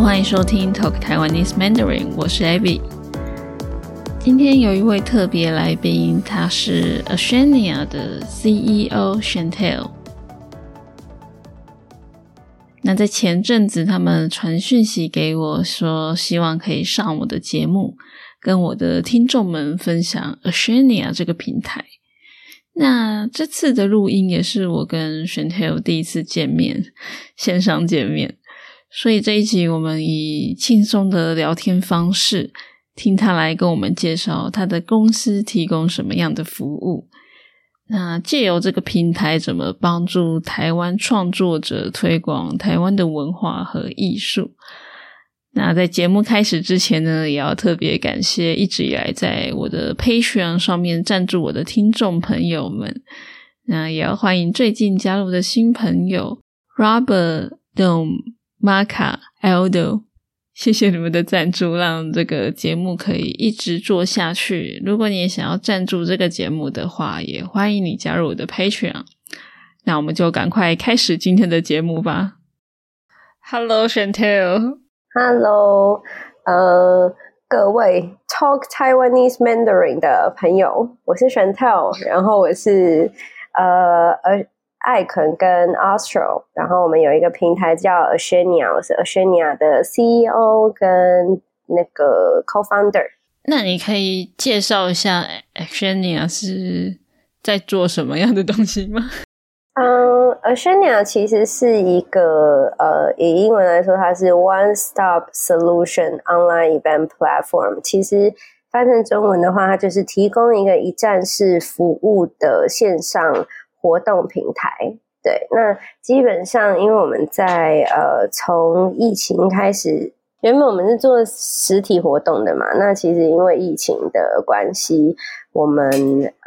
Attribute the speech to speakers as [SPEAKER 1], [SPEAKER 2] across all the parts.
[SPEAKER 1] 欢迎收听 Talk Taiwanese Mandarin，我是 Abby。今天有一位特别来宾，他是 Ashania 的 CEO Chantel。那在前阵子，他们传讯息给我说，希望可以上我的节目，跟我的听众们分享 Ashania 这个平台。那这次的录音也是我跟 Chantel 第一次见面，线上见面。所以这一集我们以轻松的聊天方式，听他来跟我们介绍他的公司提供什么样的服务。那借由这个平台，怎么帮助台湾创作者推广台湾的文化和艺术？那在节目开始之前呢，也要特别感谢一直以来在我的 Patreon 上面赞助我的听众朋友们。那也要欢迎最近加入的新朋友 Robert Dome。玛卡 Aldo，谢谢你们的赞助，让这个节目可以一直做下去。如果你也想要赞助这个节目的话，也欢迎你加入我的 Patreon。那我们就赶快开始今天的节目吧。Hello，Chantel，Hello，
[SPEAKER 2] 呃，各位 Talk Taiwanese Mandarin 的朋友，我是 Chantel，然后我是呃呃。艾肯跟 Astro，然后我们有一个平台叫 Ashania，我是 Ashania 的 CEO 跟那个 Co-founder。
[SPEAKER 1] 那你可以介绍一下 Ashania 是在做什么样的东西吗？
[SPEAKER 2] 嗯，Ashenia 其实是一个呃，以英文来说，它是 One Stop Solution Online Event Platform。其实翻成中文的话，它就是提供一个一站式服务的线上。活动平台，对，那基本上，因为我们在呃从疫情开始，原本我们是做实体活动的嘛，那其实因为疫情的关系，我们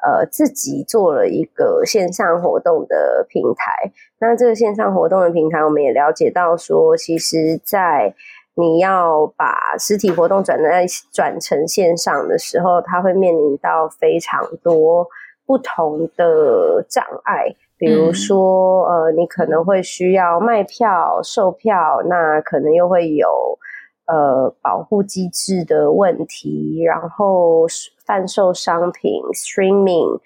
[SPEAKER 2] 呃自己做了一个线上活动的平台。那这个线上活动的平台，我们也了解到说，其实，在你要把实体活动转在转成线上的时候，它会面临到非常多。不同的障碍，比如说，呃，你可能会需要卖票、售票，那可能又会有呃保护机制的问题，然后贩售商品、streaming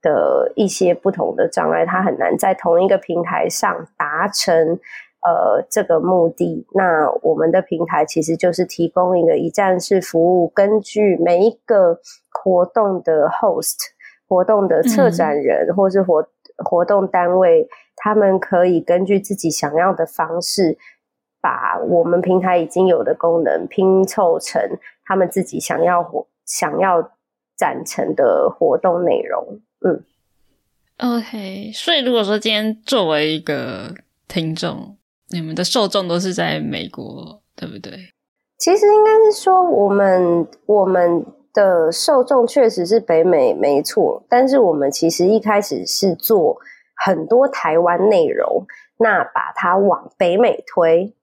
[SPEAKER 2] 的一些不同的障碍，它很难在同一个平台上达成呃这个目的。那我们的平台其实就是提供一个一站式服务，根据每一个活动的 host。活动的策展人或是活活动单位，他们可以根据自己想要的方式，把我们平台已经有的功能拼凑成他们自己想要活想要展成的活动内容。嗯
[SPEAKER 1] ，OK。所以如果说今天作为一个听众，你们的受众都是在美国，对不对？
[SPEAKER 2] 其实应该是说，我们我们。的受众确实是北美，没错。但是我们其实一开始是做很多台湾内容，那把它往北美推，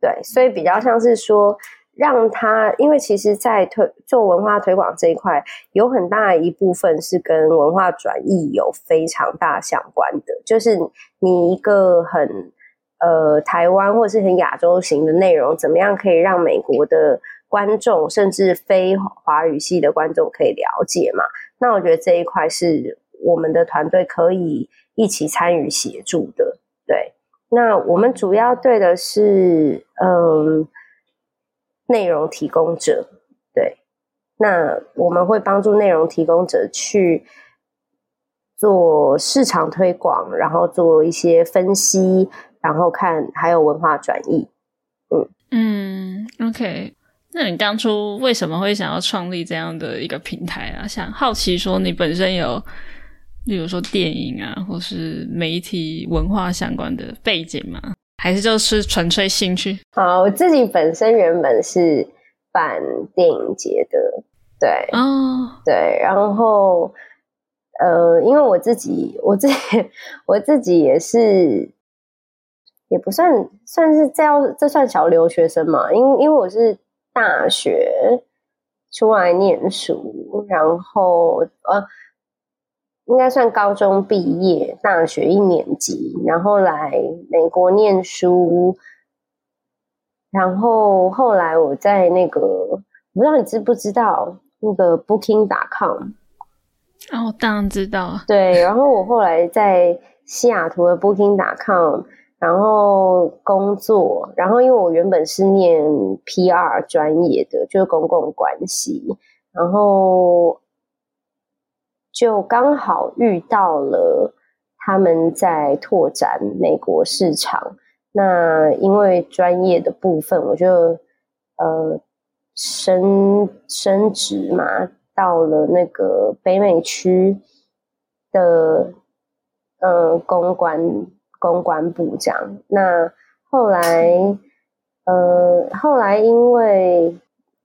[SPEAKER 2] 对，所以比较像是说，让它，因为其实，在推做文化推广这一块，有很大一部分是跟文化转译有非常大相关的，就是你一个很呃台湾或是很亚洲型的内容，怎么样可以让美国的。观众甚至非华语系的观众可以了解嘛？那我觉得这一块是我们的团队可以一起参与协助的。对，那我们主要对的是嗯内容提供者。对，那我们会帮助内容提供者去做市场推广，然后做一些分析，然后看还有文化转译。
[SPEAKER 1] 嗯嗯，OK。那你当初为什么会想要创立这样的一个平台啊？想好奇说你本身有，例如说电影啊，或是媒体文化相关的背景吗？还是就是纯粹兴趣？
[SPEAKER 2] 好，我自己本身原本是办电影节的，对，哦，对，然后呃，因为我自己，我自己，我自己也是，也不算算是这要这算小留学生嘛，因因为我是。大学出来念书，然后呃，应该算高中毕业，大学一年级，然后来美国念书，然后后来我在那个，我不知道你知不知道那个 Booking.com。
[SPEAKER 1] 哦，当然知道。
[SPEAKER 2] 对，然后我后来在西雅图的 Booking.com，然后工作，然后因为我原本是念 PR 专业的，就是公共关系，然后就刚好遇到了他们在拓展美国市场。那因为专业的部分，我就呃升升职嘛。到了那个北美区的呃公关公关部这样，那后来呃后来因为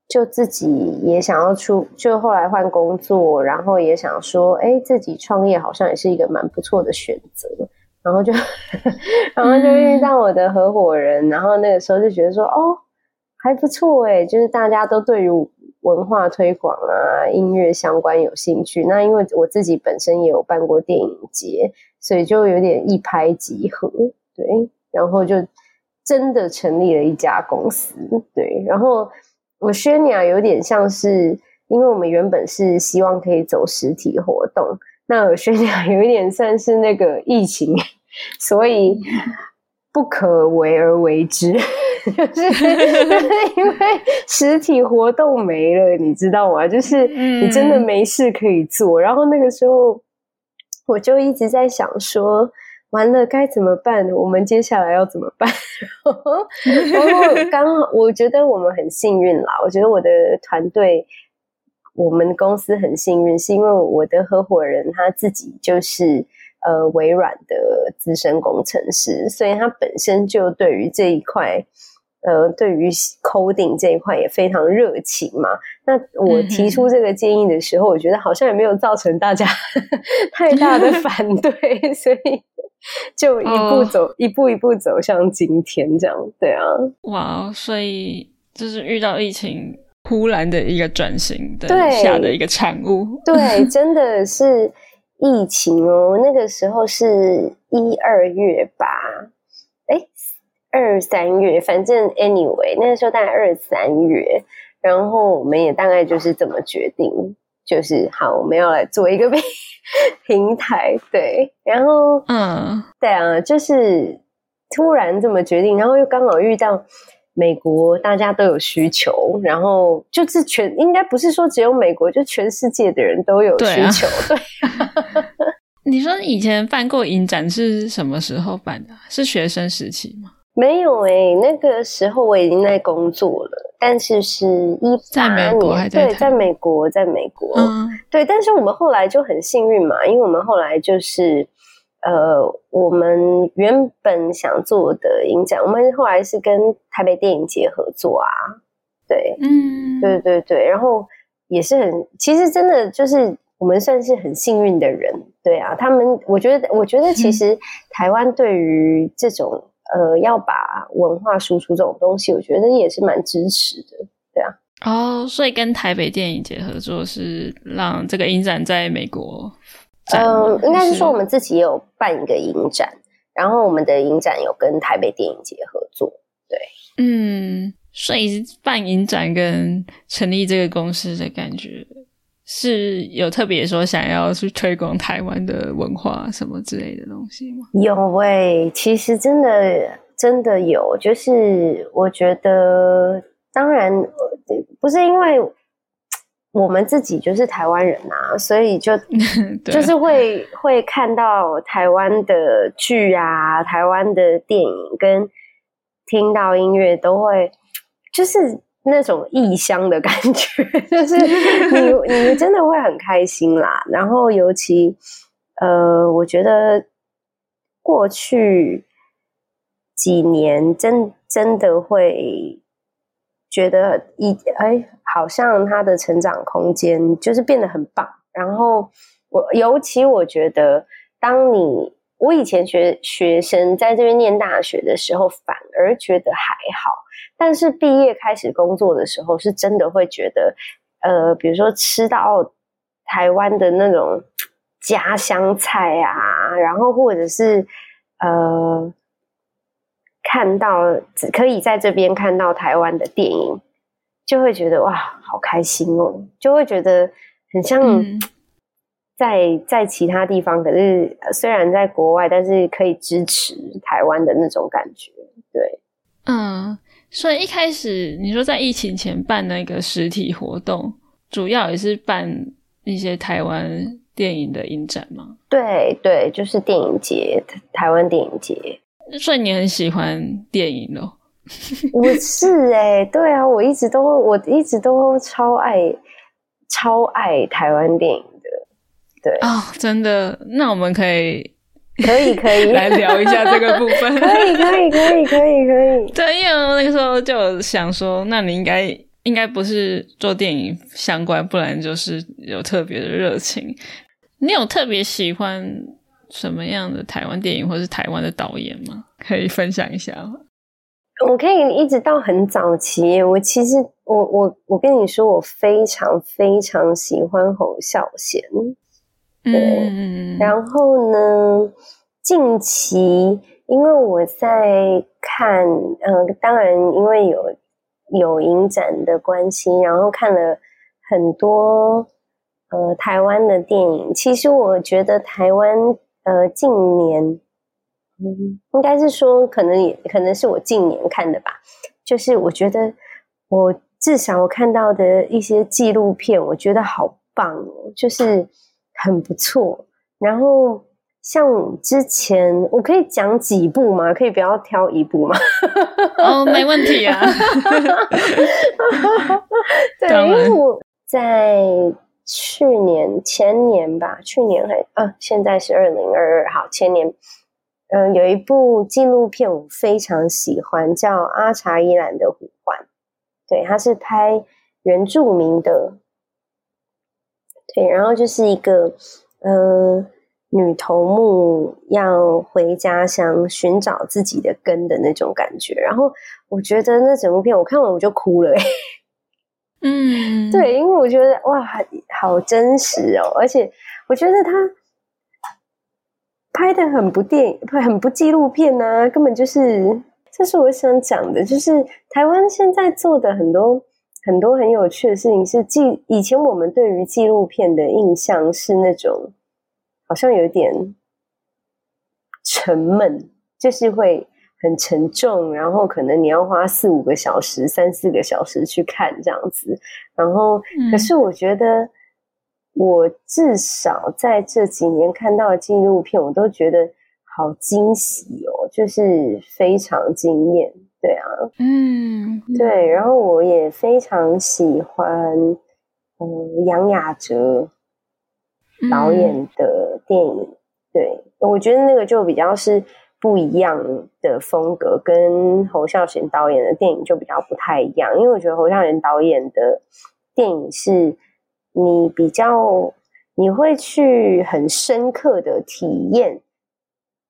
[SPEAKER 2] 就自己也想要出，就后来换工作，然后也想说，哎，自己创业好像也是一个蛮不错的选择，然后就 然后就遇到我的合伙人，然后那个时候就觉得说，哦，还不错哎，就是大家都对于。文化推广啊，音乐相关有兴趣。那因为我自己本身也有办过电影节，所以就有点一拍即合，对。然后就真的成立了一家公司，对。然后我轩尼亚有点像是，因为我们原本是希望可以走实体活动，那我轩尼亚有一点算是那个疫情，所以。不可为而为之，就是 因为实体活动没了，你知道吗？就是你真的没事可以做。然后那个时候，我就一直在想说，完了该怎么办？我们接下来要怎么办？然后刚好，我觉得我们很幸运啦。我觉得我的团队，我们公司很幸运，是因为我的合伙人他自己就是。呃，微软的资深工程师，所以他本身就对于这一块，呃，对于 coding 这一块也非常热情嘛。那我提出这个建议的时候，我觉得好像也没有造成大家 太大的 反对，所以就一步走，一步一步走向今天这样。对啊，
[SPEAKER 1] 哇，所以就是遇到疫情，忽然的一个转型的下的一个产物。
[SPEAKER 2] 对，真的是。疫情哦，那个时候是一二月吧，哎，二三月，反正 anyway，那个时候大概二三月，然后我们也大概就是这么决定，就是好，我们要来做一个平 平台，对，然后嗯，对啊，就是突然这么决定，然后又刚好遇到。美国大家都有需求，然后就是全应该不是说只有美国，就全世界的人都有需求。对，
[SPEAKER 1] 你说以前办过影展是什么时候办的？是学生时期吗？
[SPEAKER 2] 没有诶，那个时候我已经在工作了，但是是一
[SPEAKER 1] 八年，
[SPEAKER 2] 对，在美国，在美国，嗯，对。但是我们后来就很幸运嘛，因为我们后来就是。呃，我们原本想做的影展，我们后来是跟台北电影节合作啊，对，嗯，对对对，然后也是很，其实真的就是我们算是很幸运的人，对啊，他们，我觉得，我觉得其实台湾对于这种呃要把文化输出这种东西，我觉得也是蛮支持的，对啊，
[SPEAKER 1] 哦，所以跟台北电影节合作是让这个影展在美国。
[SPEAKER 2] 嗯，应该是说我们自己也有办一个影展，然后我们的影展有跟台北电影节合作。对，
[SPEAKER 1] 嗯，所以办影展跟成立这个公司的感觉是有特别说想要去推广台湾的文化什么之类的东西吗？
[SPEAKER 2] 有诶，其实真的真的有，就是我觉得，当然不是因为。我们自己就是台湾人啊，所以就 就是会会看到台湾的剧啊，台湾的电影跟听到音乐都会，就是那种异乡的感觉，就是你你真的会很开心啦。然后尤其呃，我觉得过去几年真真的会。觉得一哎，好像他的成长空间就是变得很棒。然后我尤其我觉得，当你我以前学学生在这边念大学的时候，反而觉得还好。但是毕业开始工作的时候，是真的会觉得，呃，比如说吃到台湾的那种家乡菜啊，然后或者是呃。看到只可以在这边看到台湾的电影，就会觉得哇，好开心哦！就会觉得很像在在其他地方，可是虽然在国外，但是可以支持台湾的那种感觉。对，
[SPEAKER 1] 嗯，所以一开始你说在疫情前办那个实体活动，主要也是办一些台湾电影的影展吗？
[SPEAKER 2] 对对，就是电影节，台湾电影节。
[SPEAKER 1] 所以你很喜欢电影咯？
[SPEAKER 2] 我是哎，对啊，我一直都我一直都超爱超爱台湾电影的，对
[SPEAKER 1] 啊，真的。那我们可以
[SPEAKER 2] 可以可以
[SPEAKER 1] 来聊一下这个部分，
[SPEAKER 2] 可以可以可以可以可以。
[SPEAKER 1] 对，因为那个时候就想说，那你应该应该不是做电影相关，不然就是有特别的热情。你有特别喜欢？什么样的台湾电影，或是台湾的导演吗？可以分享一下吗？
[SPEAKER 2] 我可以一直到很早期。我其实，我我我跟你说，我非常非常喜欢侯孝贤。对，然后呢，近期因为我在看，呃，当然因为有有影展的关系，然后看了很多呃台湾的电影。其实我觉得台湾。呃，近年，嗯，应该是说，可能也可能是我近年看的吧。就是我觉得，我至少我看到的一些纪录片，我觉得好棒哦，就是很不错。然后像之前，我可以讲几部吗？可以不要挑一部吗？
[SPEAKER 1] 哦，没问题啊。
[SPEAKER 2] 对，因为我在。去年前年吧，去年还啊，现在是二零二二，好，前年，嗯，有一部纪录片我非常喜欢，叫《阿查伊兰的呼唤》，对，它是拍原住民的，对，然后就是一个嗯女头目要回家乡寻找自己的根的那种感觉，然后我觉得那整部片我看完我就哭了，
[SPEAKER 1] 嗯，
[SPEAKER 2] 对，因为我觉得哇，好真实哦，而且我觉得他拍的很不电影，很不纪录片呢，根本就是，这是我想讲的，就是台湾现在做的很多很多很有趣的事情，是记以前我们对于纪录片的印象是那种好像有点沉闷，就是会。很沉重，然后可能你要花四五个小时、三四个小时去看这样子。然后，可是我觉得，我至少在这几年看到的纪录片，我都觉得好惊喜哦，就是非常惊艳。对啊，
[SPEAKER 1] 嗯，
[SPEAKER 2] 对。然后我也非常喜欢，嗯，杨雅哲导演的电影。对，我觉得那个就比较是。不一样的风格，跟侯孝贤导演的电影就比较不太一样。因为我觉得侯孝贤导演的电影是，你比较你会去很深刻的体验，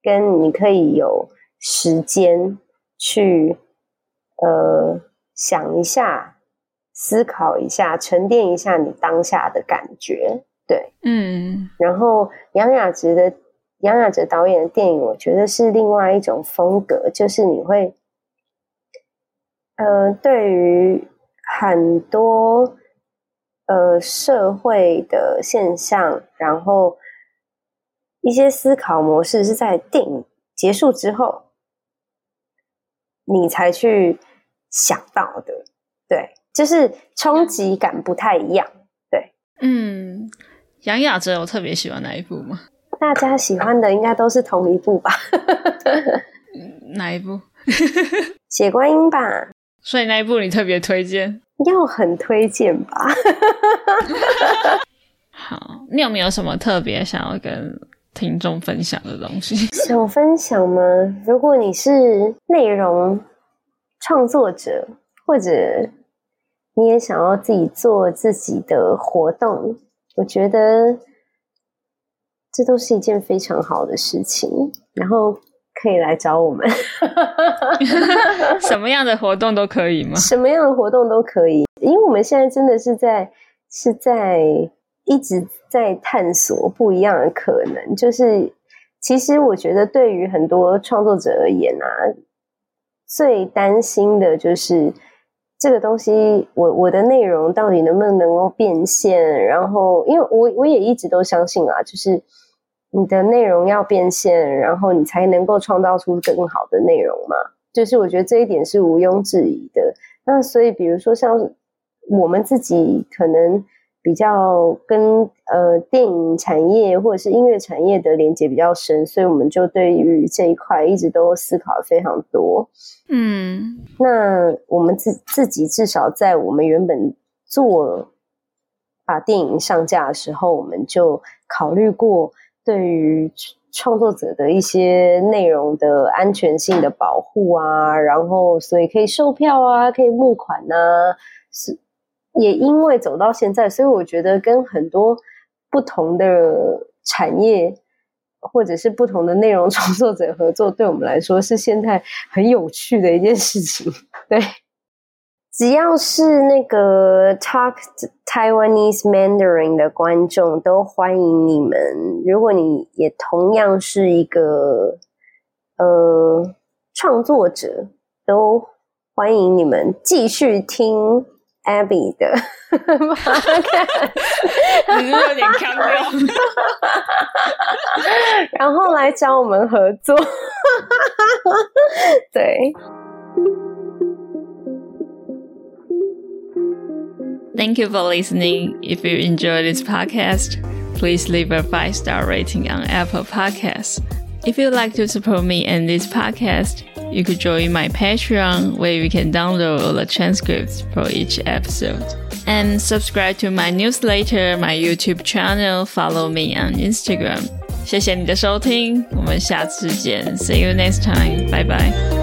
[SPEAKER 2] 跟你可以有时间去呃想一下、思考一下、沉淀一下你当下的感觉。对，
[SPEAKER 1] 嗯，
[SPEAKER 2] 然后杨雅哲的。杨雅哲导演的电影，我觉得是另外一种风格，就是你会，呃，对于很多呃社会的现象，然后一些思考模式是在电影结束之后，你才去想到的，对，就是冲击感不太一样，对，
[SPEAKER 1] 嗯，杨雅哲有特别喜欢哪一部吗？
[SPEAKER 2] 大家喜欢的应该都是同一部吧？
[SPEAKER 1] 哪一部？
[SPEAKER 2] 血观音吧。
[SPEAKER 1] 所以那一部你特别推荐？
[SPEAKER 2] 要很推荐吧？
[SPEAKER 1] 好，你有没有什么特别想要跟听众分享的东西？
[SPEAKER 2] 想分享吗？如果你是内容创作者，或者你也想要自己做自己的活动，我觉得。这都是一件非常好的事情，然后可以来找我们。
[SPEAKER 1] 什么样的活动都可以吗？
[SPEAKER 2] 什么样的活动都可以，因为我们现在真的是在是在一直在探索不一样的可能。就是其实我觉得，对于很多创作者而言啊，最担心的就是这个东西，我我的内容到底能不能够变现？然后，因为我我也一直都相信啊，就是你的内容要变现，然后你才能够创造出更好的内容嘛。就是我觉得这一点是毋庸置疑的。那所以，比如说像我们自己可能。比较跟呃电影产业或者是音乐产业的连接比较深，所以我们就对于这一块一直都思考非常多。嗯，那我们自自己至少在我们原本做把电影上架的时候，我们就考虑过对于创作者的一些内容的安全性的保护啊，然后所以可以售票啊，可以募款啊，是。也因为走到现在，所以我觉得跟很多不同的产业或者是不同的内容 创作者合作，对我们来说是现在很有趣的一件事情。对，只要是那个 Talk Taiwanese Mandarin 的观众，都欢迎你们。如果你也同样是一个呃创作者，都欢迎你们继续听。Abby 的，
[SPEAKER 1] 你是有点强调，
[SPEAKER 2] 然后来找我们合作，对。
[SPEAKER 1] Thank you for listening. If you enjoy this podcast, please leave a five star rating on Apple Podcasts. If you'd like to support me and this podcast, you could join my Patreon where you can download all the transcripts for each episode. And subscribe to my newsletter, my YouTube channel, follow me on Instagram. 谢谢你的收听，我们下次见。See you next time. Bye bye.